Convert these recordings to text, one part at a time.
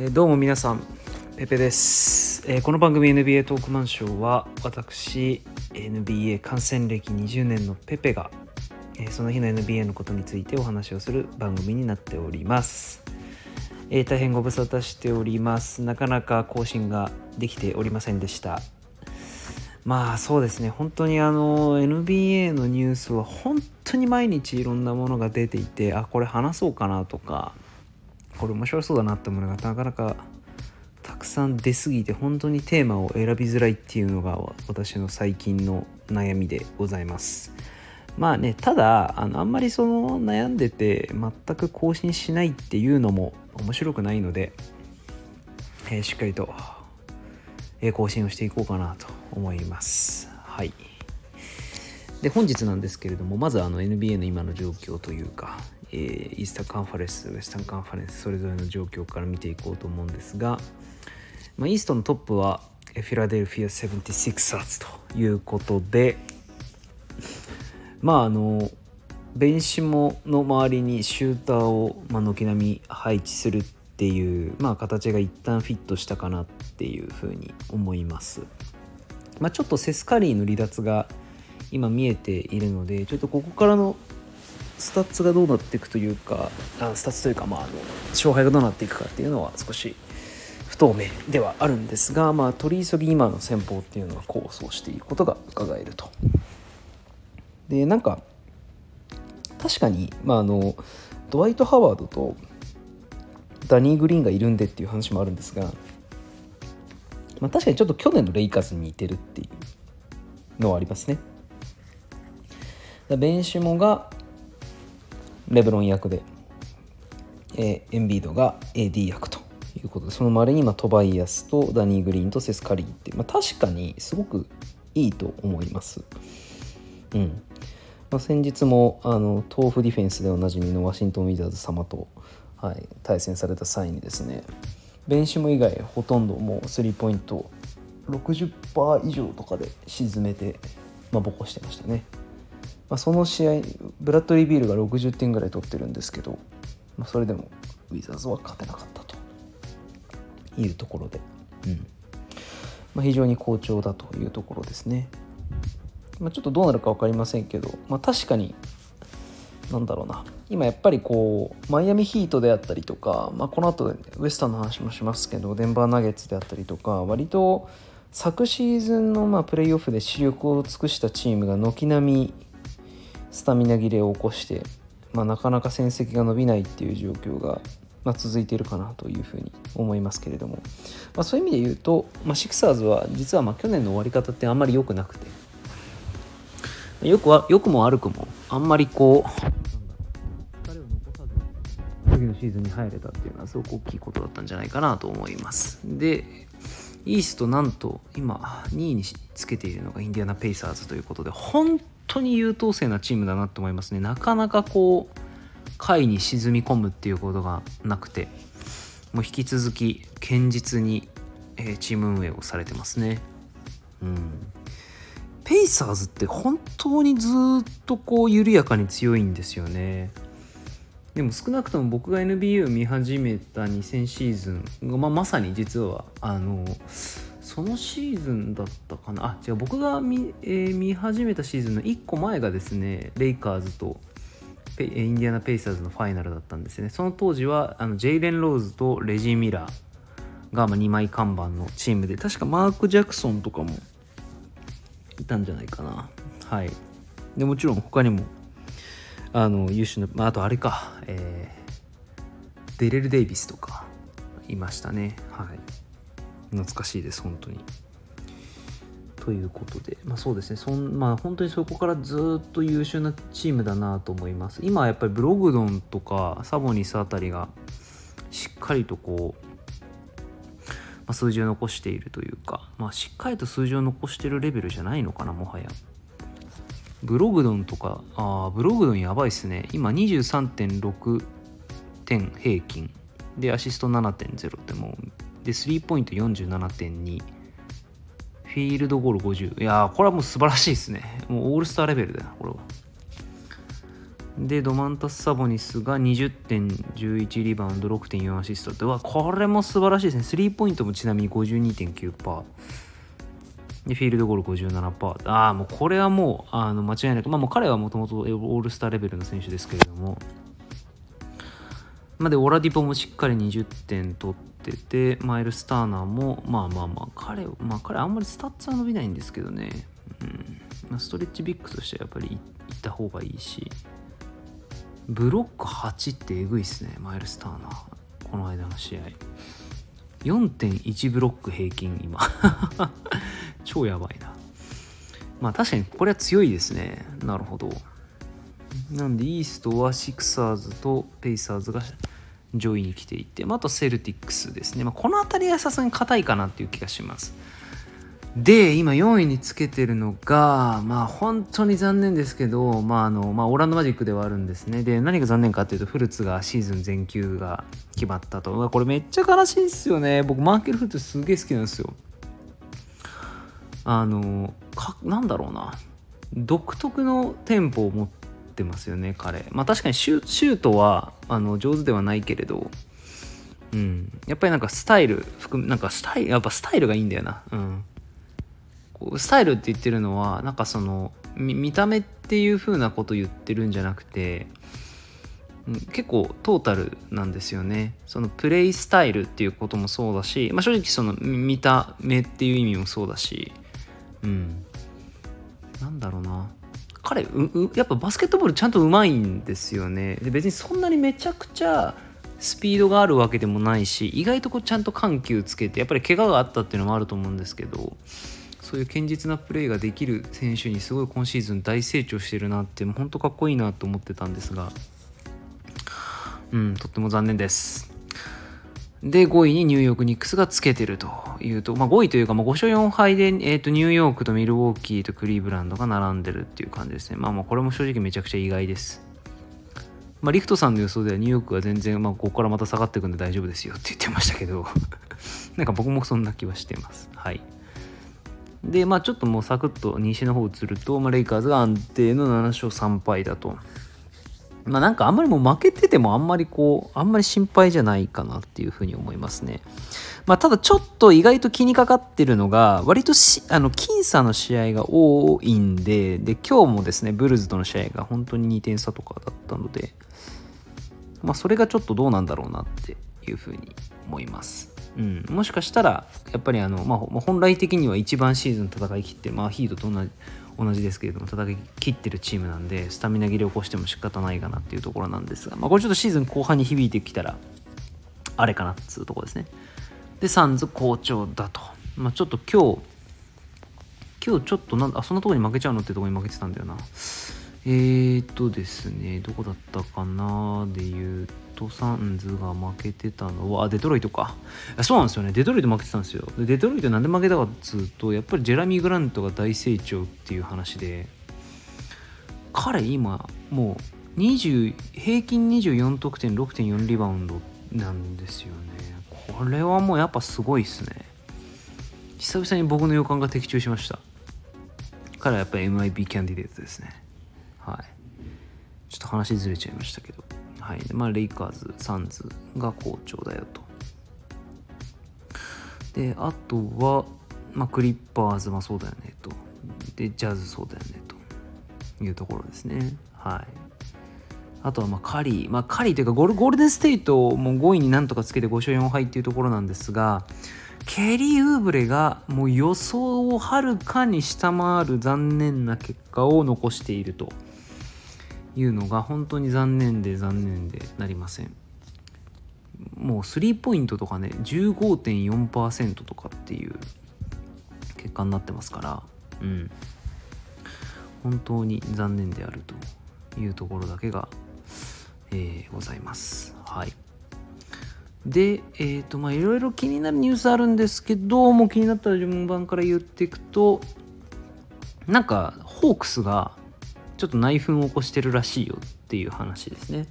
えーどうも皆さんペペです、えーこの番組 NBA トークマンショーは私 NBA 観戦歴20年のペペが、えーその日の NBA のことについてお話をする番組になっております、えー大変ご無沙汰しております。なかなか更新ができておりませんでした。まあそうですね。本当にあの NBA のニュースは本当に毎日いろんなものが出ていてあこれ話そうかなとかこれ面白そうだなってものがなかなかたくさん出過ぎて本当にテーマを選びづらいっていうのが私の最近の悩みでございます。まあねただあのあんまりその悩んでて全く更新しないっていうのも面白くないので、えーしっかりと、え更新をしていこうかなと思います。はい。で本日なんですけれどもまずあの NBA の今の状況というか、えーイースタンカンファレンスウェスタンカンファレンスそれぞれの状況から見ていこうと思うんですが、まあ、イーストのトップはフィラデルフィア 76ers ということでまああのベンシモの周りにシューターを、まあ、軒並み配置するっていう、まあ、形が一旦フィットしたかなっていうふうに思います。まあ、ちょっとセスカリーの離脱が今見えているのでちょっとここからのスタッツがどうなっていくというかあスタッツというか、まあ、あの勝敗がどうなっていくかっていうのは少し不透明ではあるんですが、まあ、取り急ぎ今の戦法っていうのは構想していることが伺えると。でなんか確かに、まあ、あのドワイト・ハワードとダニー・グリーンがいるんでっていう話もあるんですが、まあ、確かにちょっと去年のレイカーズに似てるっていうのはありますね。だベンシモがレブロン役で、えーエンビードが AD 役ということでその周りにまあトバイアスとダニー・グリーンとセスカリーって、まあ、確かにすごくいいと思います。うんまあ、先日もあの豆腐ディフェンスでおなじみのワシントン・ウィザーズ様と、はい、対戦された際にですねベンシム以外ほとんどもうスリーポイント60%以上とかで沈めて、まあ、ボコしてましたね、まあ、その試合ブラッドリー・ビールが60点ぐらい取ってるんですけど、まあ、それでもウィザーズは勝てなかったと。いうところで、うん。まあ、非常に好調だというところですね。まあ、ちょっとどうなるか分かりませんけど、まあ、確かになんだろうな。今やっぱりこうマイアミヒートであったりとか、まあ、この後ウエスタンの話もしますけどデンバーナゲッツであったりとか割と昨シーズンのまあプレーオフで視力を尽くしたチームが軒並みスタミナ切れを起こして、まあ、なかなか戦績が伸びないっていう状況が、まあ、続いているかなというふうに思いますけれども、まあ、そういう意味で言うと、まあ、シクサーズは実はまあ去年の終わり方ってあんまり良くなくて。よくは良くも悪くもあんまりこう彼を残さず次のシーズンに入れたっていうのはすごく大きいことだったんじゃないかなと思います。でイーストなんと今2位につけているのがインディアナ・ペイサーズということで本当に優等生なチームだなと思いますね。なかなかこう下位に沈み込むっていうことがなくてもう引き続き堅実に、えーチーム運営をされてますね。うん。ペイサーズって本当にずっとこう緩やかに強いんですよね。でも少なくとも僕が NBA を見始めた2000シーズンが、まあ、まさに実はあのそのシーズンだったかな？あ違う。僕が見,、えー見始めたシーズンの1個前がですねレイカーズとインディアナ・ペイサーズのファイナルだったんですね。その当時はあのジェイレン・ローズとレジー・ミラーが2枚看板のチームで確かマーク・ジャクソンとかもいたんじゃないかな。はい。でもちろん他にもあの優秀な、まあ、あとあれか、えーデレル・デイビスとかいましたね。はい。懐かしいです本当に。ということでまあそうですね。そんまあ本当にそこからずっと優秀なチームだなと思います。今はやっぱりブログドンとかサボニスあたりがしっかりとこうまあ、数字を残しているというか、まあ、しっかりと数字を残してるレベルじゃないのかなもはや。ブログドンとかあーブログドンやばいっすね。今23.6点平均。でアシスト7.0ってもうでスリーポイント47.2フィールドゴール50いやーこれはもう素晴らしいですね。もうオールスターレベルだよこれは。でドマンタス・サボニスが20.11リバウンド6.4アシスト。ではこれも素晴らしいですね。スリーポイントもちなみに52.9%でフィールドゴール57%ああもうこれはもうあの間違いなくまあもう彼はもともとオールスターレベルの選手ですけれども。まあ、でオラディポもしっかり20点取っててマイルズ・ターナーもまあまあまあ彼,、まあ、彼あんまりスタッツは伸びないんですけどね、うん。まあ、ストレッチビッグとしてはやっぱりいった方がいいし。ブロック8ってえぐいっすねマイルズ・ターナー。この間の試合。4.1ブロック平均今。超やばいな。まあ確かにこれは強いですね。なるほど。なんでイーストはシクサーズとペイサーズが上位に来ていて、まあ、あとセルティックスですね、まあ、この辺りはさすがに硬いかなっていう気がします。で今4位につけてるのがまあ本当に残念ですけど、まああのまあ、オランドマジックではあるんですね。で何が残念かっていうとフルツがシーズン全休が決まったと。これめっちゃ悲しいですよね。僕マーケル・フルツすげえ好きなんですよ。あのかなんだろうな。独特のテンポを持ってますよね彼。まあ確かにシュートはあの上手ではないけれどうん。やっぱりなんかスタイル含めなんかスタイルやっぱスタイルがいいんだよな。うん。こうスタイルって言ってるのはなんかその見た目っていう風なこと言ってるんじゃなくて結構トータルなんですよね。そのプレイスタイルっていうこともそうだし、まあ、正直その見た目っていう意味もそうだしうん。なんだろうな。彼やっぱバスケットボールちゃんとうまいんですよね。で別にそんなにめちゃくちゃスピードがあるわけでもないし意外とこうちゃんと緩急つけてやっぱり怪我があったっていうのもあると思うんですけどそういう堅実なプレーができる選手にすごい今シーズン大成長してるなって本当かっこいいなと思ってたんですがうんとっても残念です。で5位にニューヨークニックスがつけてるというと、まあ、5位というか、まあ、5勝4敗で、えーと、ニューヨークとミルウォーキーとクリーブランドが並んでるっていう感じですね。まあまあこれも正直めちゃくちゃ意外です。まあ、リフトさんの予想ではニューヨークは全然、まあ、ここからまた下がっていくんで大丈夫ですよって言ってましたけど なんか僕もそんな気はしてます。はい。で、まあちょっともうサクッと西の方移ると、まあ、レイカーズが安定の7勝3敗だと。まあなんかあんまりもう負けててもあんまりこう、あんまり心配じゃないかなっていうふうに思いますね。まあただちょっと意外と気にかかってるのが、割としあの僅差の試合が多いんで、で、今日もですね、ブルズとの試合が本当に2点差とかだったので、まあそれがちょっとどうなんだろうなっていうふうに思います。うん、もしかしたらやっぱりあの、まあ、本来的には一番シーズン戦い切って、まあ、ヒートと同じ同じですけれども戦い切ってるチームなんでスタミナ切れを起こしても仕方ないかなっていうところなんですが、まあ、これちょっとシーズン後半に響いてきたらあれかなっつうところですね。でサンズ好調だと、まあ、ちょっと今日今日ちょっとなんあそんなとこに負けちゃうのってところに負けてたんだよな。えーとですねどこだったかなで言うトサンズが負けてたのは、デトロイトか。そうなんですよね。デトロイト負けてたんですよ。でデトロイトなんで負けたかっつうと、やっぱりジェラミー・グラントが大成長っていう話で、彼今、もう20、平均24得点、6.4リバウンドなんですよね。これはもうやっぱすごいっすね。久々に僕の予感が的中しました。彼はやっぱり MIB キャンディデートですね。はい。ちょっと話ずれちゃいましたけど。はいまあ、レイカーズ、サンズが好調だよと。で、あとは、まあ、クリッパーズもそうだよねと。で、ジャズそうだよねというところですね。はい。あとはまあカリー、まあ、カリーというかゴールゴールデンステイトも5位になんとかつけて5勝4敗っていうところなんですが、ケリー・ウーブレがもう予想をはるかに下回る残念な結果を残していると。いうのが本当に残念で残念でなりません。もうスリーポイントとかね15.4%とかっていう結果になってますから。うん。本当に残念であるというところだけが、えー、ございます。はい。で、えっ、ー、と、まあ、いろいろ気になるニュースあるんですけど、もう気になったら順番から言っていくと、なんか、ホークスが、ちょっと内紛を起こしてるらしいよっていう話ですね。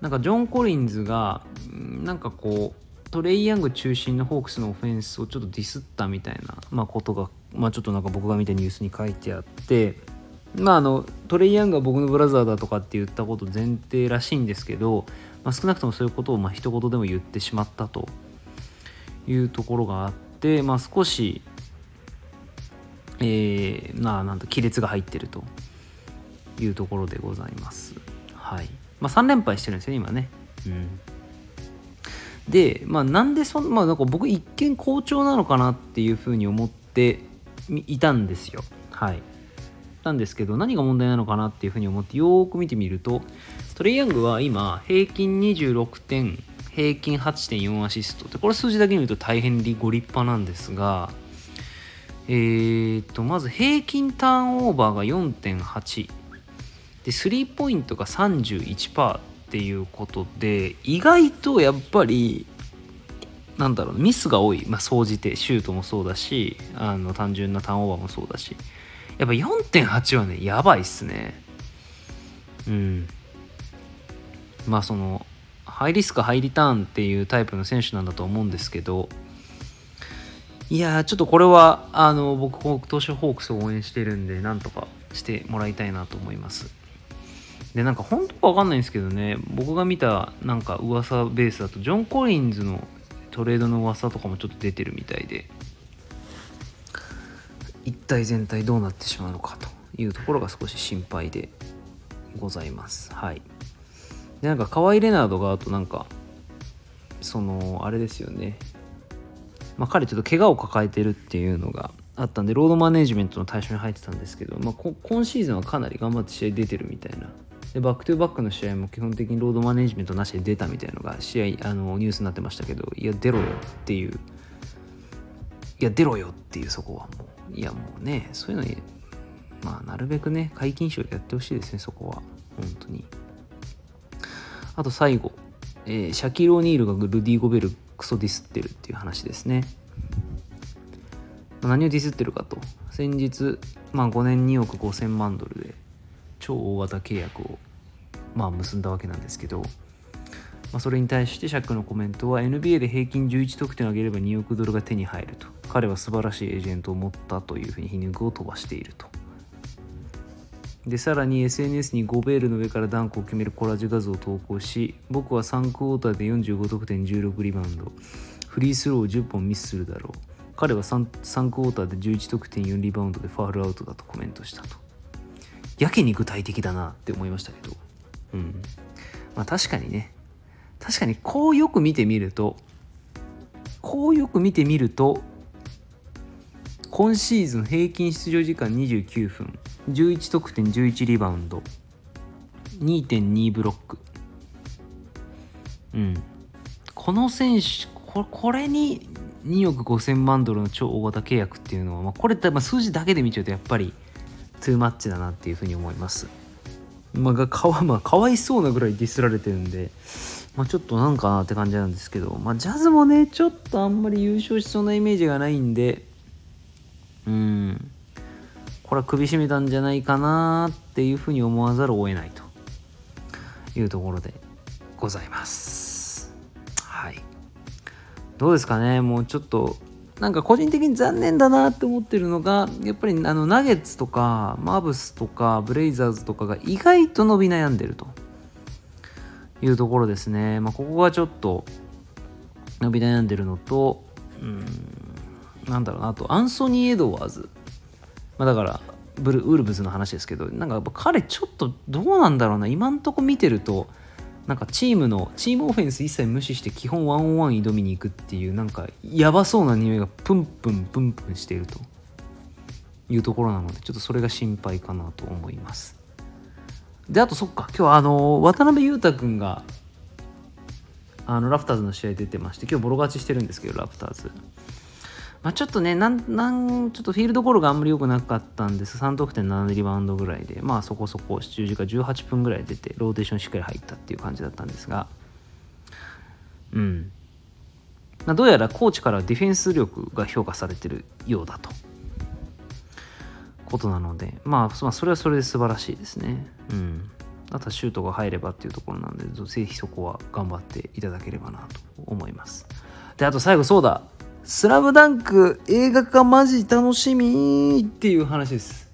なんかジョン・コリンズがなんかこうトレイ・ヤング中心のホークスのオフェンスをちょっとディスったみたいな、まあ、ことが、まあ、ちょっとなんか僕が見たニュースに書いてあってまああのトレイ・ヤングは僕のブラザーだとかって言ったこと前提らしいんですけど、まあ、少なくともそういうことをまあ一言でも言ってしまったというところがあって、まあ、少し、えー、まあなんと亀裂が入ってると。いうところでございます。はいまあ、3連敗してるんですよね今ね。うんで、まあ、なんでそん、まあ、なんか僕一見好調なのかなっていうふうに思っていたんですよ。はい。なんですけど、何が問題なのかなっていうふうに思ってよーく見てみると、トレイヤングは今、平均26点、平均8.4アシストって、これ数字だけ見ると大変ご立派なんですが、えー、と、まず平均ターンオーバーが4.8。で、スリーポイントが31%っていうことで、意外とやっぱり、なんだろうミスが多い、まあ、総じてシュートもそうだしあの単純なターンオーバーもそうだし。やっぱ4.8はねやばいっすね。うん。まあそのハイリスクハイリターンっていうタイプの選手なんだと思うんですけどいやちょっとこれはあの僕投手ホークスを応援してるんでなんとかしてもらいたいなと思います。でなんか本当か分かんないんですけどね僕が見たなんか噂ベースだとジョン・コリンズのトレードの噂とかもちょっと出てるみたいで一体全体どうなってしまうのかというところが少し心配でございます。はい。でなんか河合レナードがあとなんかそのあれですよね。まあ彼ちょっと怪我を抱えてるっていうのがあったんでロードマネジメントの対象に入ってたんですけど、まあ、今シーズンはかなり頑張って試合出てるみたいなでバックトゥバックの試合も基本的にロードマネジメントなしで出たみたいなのが試合あのニュースになってましたけどいや出ろよっていう。いや出ろよっていうそこはもう。いやもうねそういうのにまあなるべくね解禁賞やってほしいですねそこは。本当に。あと最後、えー、シャキロ・ーニールがルディ・ゴベルクソディスってるっていう話ですね。何をディスってるかと。先日、まあ、5年2億5000万ドルで超大型契約を、まあ、結んだわけなんですけど、まあ、それに対してシャックのコメントは NBA で平均11得点を上げれば2億ドルが手に入ると。彼は素晴らしいエージェントを持ったというふうに皮肉を飛ばしていると。でさらに SNS にゴベールの上からダンクを決めるコラージュ画像を投稿し僕は3クォーターで45得点16リバウンド。フリースローを10本ミスするだろう。彼は 3, 3クォーターで11得点4リバウンドでファールアウトだとコメントしたと。やけに具体的だなって思いましたけど。うん。まあ確かにね。確かにこうよく見てみるとこうよく見てみると今シーズン平均出場時間29分11得点11リバウンド2.2ブロック。うん。この選手ここれに2億5000万ドルの超大型契約っていうのは、まあ、これってまあ数字だけで見ちゃうとやっぱりトゥーマッチだなっていうふうに思います。まあ、かわまあ、かわいそうなぐらいディスられてるんで、まあ、ちょっとなんかなって感じなんですけど、まあ、ジャズもね、ちょっとあんまり優勝しそうなイメージがないんで、うん、これは首絞めたんじゃないかなっていうふうに思わざるを得ないというところでございます。はい。どうですかね、もうちょっとなんか個人的に残念だなって思ってるのがやっぱりあのナゲッツとかマブスとかブレイザーズとかが意外と伸び悩んでるというところですね。まあ、ここがちょっと伸び悩んでるのとうんなんだろうなあとアンソニー・エドワーズ、まあ、だからブルウルブズの話ですけどなんか彼ちょっとどうなんだろうな今んとこ見てるとなんかチームのチームオフェンス一切無視して基本ワンオンワン挑みに行くっていうなんかやばそうな匂いがプンプンプンプンしていると。いうところなのでちょっとそれが心配かなと思います。であとそっか今日あの渡辺裕太君があのラプターズの試合出てまして今日ボロ勝ちしてるんですけどラプターズ。まあ、ちょっとねなんなんちょっとフィールドゴールがあんまり良くなかったんです。3得点7リバウンドぐらいで。まあそこそこ7時間18分ぐらい出てローテーションしっかり入ったっていう感じだったんですが。うん、まあ、どうやらコーチからディフェンス力が評価されてるようだと。ことなのでまあそれはそれで素晴らしいですね。うん。あとはシュートが入ればっていうところなんでぜひそこは頑張っていただければなと思います。であと最後そうだスラムダンク映画化マジ楽しみっていう話です。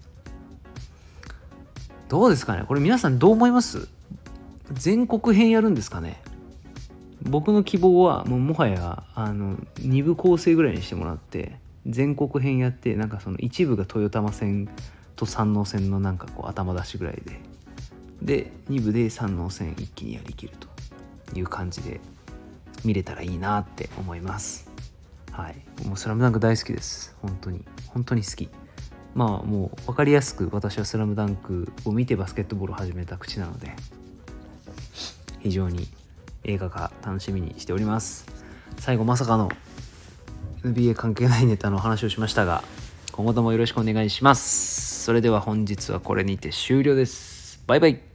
どうですかね？これ皆さんどう思います？全国編やるんですかね？僕の希望はもうもはやあの2部構成ぐらいにしてもらって全国編やってなんかその一部が豊玉線と山王線のなんかこう頭出しぐらいでで2部で山王線一気にやりきるという感じで見れたらいいなって思います。はい。もう「スラムダンク大好きです。本当に。本当に好き。まあもう分かりやすく私は「スラムダンクを見てバスケットボールを始めた口なので非常に映画が楽しみにしております。最後まさかの NBA 関係ないネタの話をしましたが今後ともよろしくお願いします。それでは本日はこれにて終了です。バイバイ。